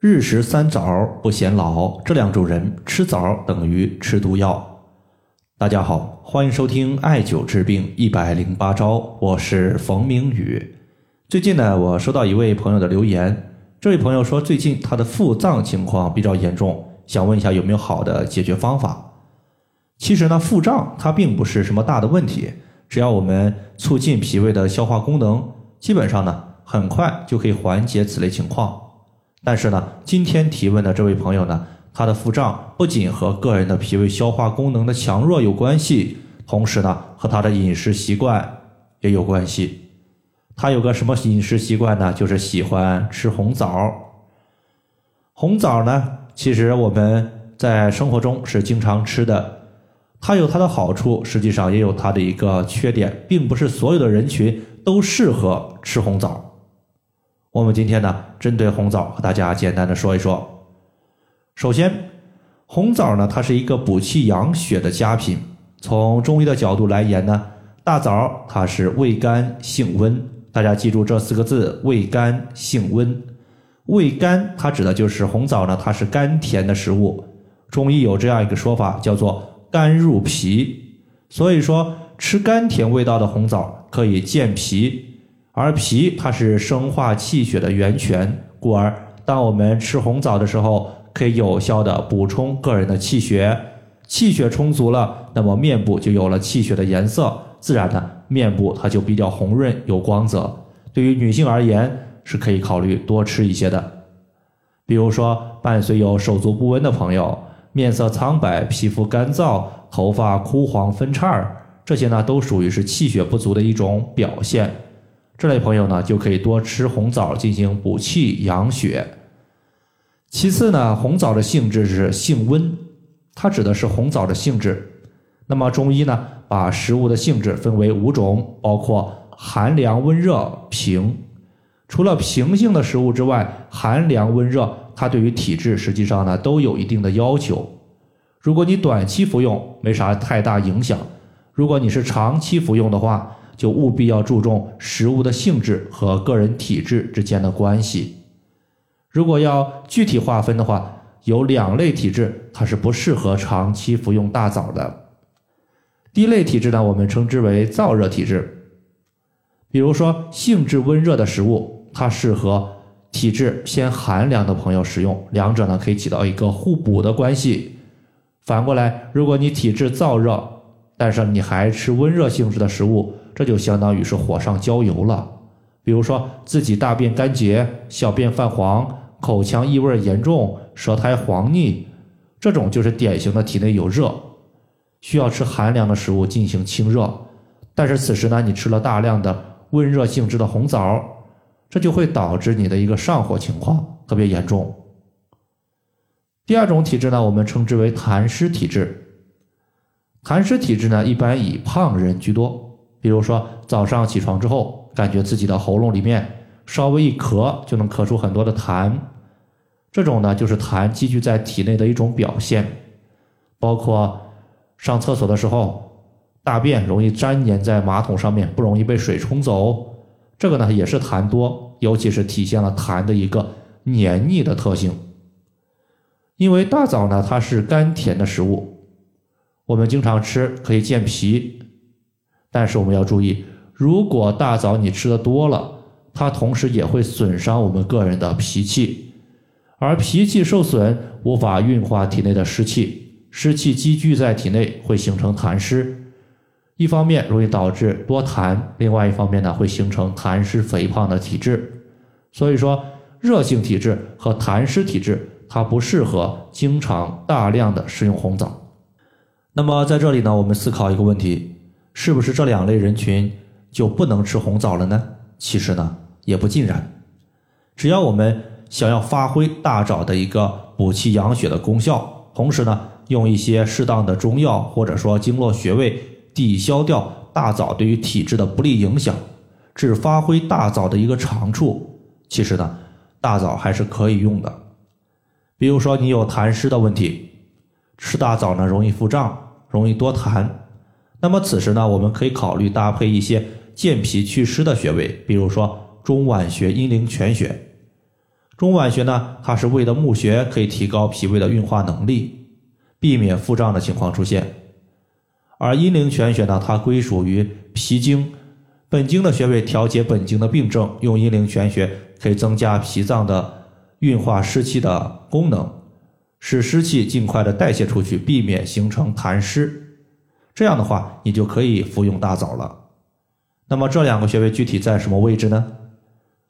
日食三枣不显老，这两种人吃枣等于吃毒药。大家好，欢迎收听艾灸治病一百零八招，我是冯明宇。最近呢，我收到一位朋友的留言，这位朋友说最近他的腹胀情况比较严重，想问一下有没有好的解决方法。其实呢，腹胀它并不是什么大的问题，只要我们促进脾胃的消化功能，基本上呢，很快就可以缓解此类情况。但是呢，今天提问的这位朋友呢，他的腹胀不仅和个人的脾胃消化功能的强弱有关系，同时呢，和他的饮食习惯也有关系。他有个什么饮食习惯呢？就是喜欢吃红枣。红枣呢，其实我们在生活中是经常吃的。它有它的好处，实际上也有它的一个缺点，并不是所有的人群都适合吃红枣。我们今天呢，针对红枣和大家简单的说一说。首先，红枣呢，它是一个补气养血的佳品。从中医的角度来言呢，大枣它是味甘性温。大家记住这四个字：味甘性温。味甘它指的就是红枣呢，它是甘甜的食物。中医有这样一个说法，叫做甘入脾。所以说，吃甘甜味道的红枣可以健脾。而脾它是生化气血的源泉，故而当我们吃红枣的时候，可以有效的补充个人的气血，气血充足了，那么面部就有了气血的颜色，自然呢，面部它就比较红润有光泽。对于女性而言，是可以考虑多吃一些的。比如说，伴随有手足不温的朋友，面色苍白、皮肤干燥、头发枯黄分叉儿，这些呢，都属于是气血不足的一种表现。这类朋友呢，就可以多吃红枣进行补气养血。其次呢，红枣的性质是性温，它指的是红枣的性质。那么中医呢，把食物的性质分为五种，包括寒凉、温热、平。除了平性的食物之外，寒凉、温热，它对于体质实际上呢都有一定的要求。如果你短期服用，没啥太大影响；如果你是长期服用的话，就务必要注重食物的性质和个人体质之间的关系。如果要具体划分的话，有两类体质它是不适合长期服用大枣的。第一类体质呢，我们称之为燥热体质，比如说性质温热的食物，它适合体质偏寒凉的朋友食用，两者呢可以起到一个互补的关系。反过来，如果你体质燥热，但是你还吃温热性质的食物，这就相当于是火上浇油了。比如说自己大便干结、小便泛黄、口腔异味严重、舌苔黄腻，这种就是典型的体内有热，需要吃寒凉的食物进行清热。但是此时呢，你吃了大量的温热性质的红枣，这就会导致你的一个上火情况特别严重。第二种体质呢，我们称之为痰湿体质。痰湿体质呢，一般以胖人居多。比如说，早上起床之后，感觉自己的喉咙里面稍微一咳，就能咳出很多的痰。这种呢，就是痰积聚在体内的一种表现。包括上厕所的时候，大便容易粘黏在马桶上面，不容易被水冲走。这个呢，也是痰多，尤其是体现了痰的一个黏腻的特性。因为大枣呢，它是甘甜的食物。我们经常吃可以健脾，但是我们要注意，如果大枣你吃的多了，它同时也会损伤我们个人的脾气，而脾气受损，无法运化体内的湿气，湿气积聚在体内会形成痰湿，一方面容易导致多痰，另外一方面呢会形成痰湿肥胖的体质。所以说，热性体质和痰湿体质，它不适合经常大量的食用红枣。那么在这里呢，我们思考一个问题：是不是这两类人群就不能吃红枣了呢？其实呢，也不尽然。只要我们想要发挥大枣的一个补气养血的功效，同时呢，用一些适当的中药或者说经络穴位抵消掉大枣对于体质的不利影响，只发挥大枣的一个长处，其实呢，大枣还是可以用的。比如说你有痰湿的问题，吃大枣呢容易腹胀。容易多痰，那么此时呢，我们可以考虑搭配一些健脾祛湿的穴位，比如说中脘穴、阴陵泉穴。中脘穴呢，它是胃的募穴，可以提高脾胃的运化能力，避免腹胀的情况出现。而阴陵泉穴呢，它归属于脾经，本经的穴位调节本经的病症，用阴陵泉穴可以增加脾脏的运化湿气的功能，使湿气尽快的代谢出去，避免形成痰湿。这样的话，你就可以服用大枣了。那么这两个穴位具体在什么位置呢？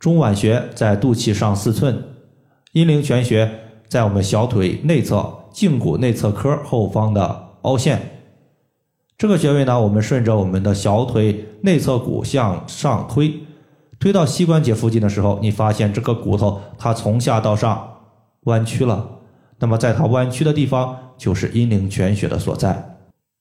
中脘穴在肚脐上四寸，阴陵泉穴在我们小腿内侧胫骨内侧髁后方的凹陷。这个穴位呢，我们顺着我们的小腿内侧骨向上推，推到膝关节附近的时候，你发现这个骨头它从下到上弯曲了。那么在它弯曲的地方，就是阴陵泉穴的所在。